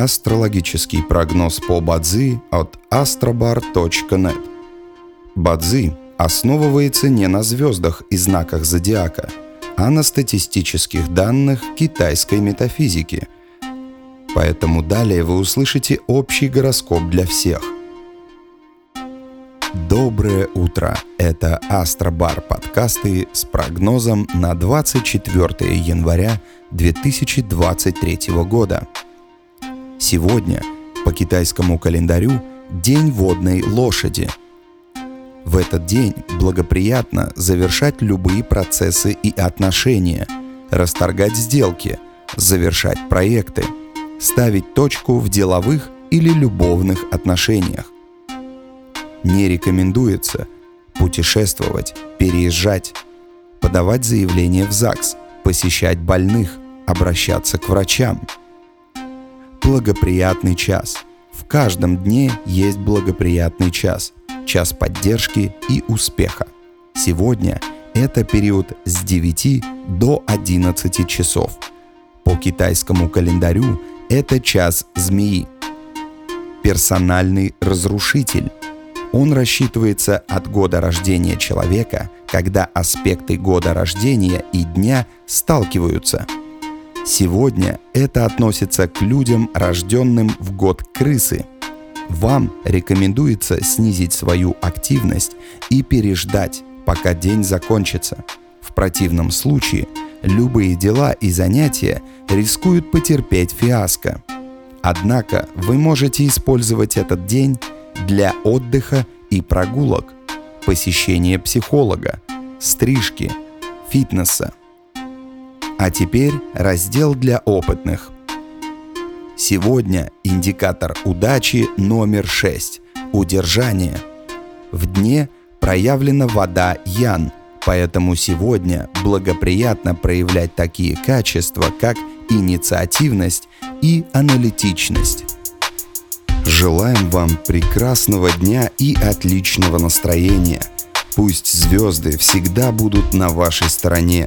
Астрологический прогноз по Бадзи от astrobar.net Бадзи основывается не на звездах и знаках зодиака, а на статистических данных китайской метафизики. Поэтому далее вы услышите общий гороскоп для всех. Доброе утро! Это Астробар подкасты с прогнозом на 24 января 2023 года. Сегодня по китайскому календарю День водной лошади. В этот день благоприятно завершать любые процессы и отношения, расторгать сделки, завершать проекты, ставить точку в деловых или любовных отношениях. Не рекомендуется путешествовать, переезжать, подавать заявление в ЗАГС, посещать больных, обращаться к врачам. Благоприятный час. В каждом дне есть благоприятный час, час поддержки и успеха. Сегодня это период с 9 до 11 часов. По китайскому календарю это час змеи. Персональный разрушитель. Он рассчитывается от года рождения человека, когда аспекты года рождения и дня сталкиваются. Сегодня это относится к людям, рожденным в год крысы. Вам рекомендуется снизить свою активность и переждать, пока день закончится. В противном случае любые дела и занятия рискуют потерпеть фиаско. Однако вы можете использовать этот день для отдыха и прогулок, посещения психолога, стрижки, фитнеса. А теперь раздел для опытных. Сегодня индикатор удачи номер 6 – удержание. В дне проявлена вода Ян, поэтому сегодня благоприятно проявлять такие качества, как инициативность и аналитичность. Желаем вам прекрасного дня и отличного настроения. Пусть звезды всегда будут на вашей стороне.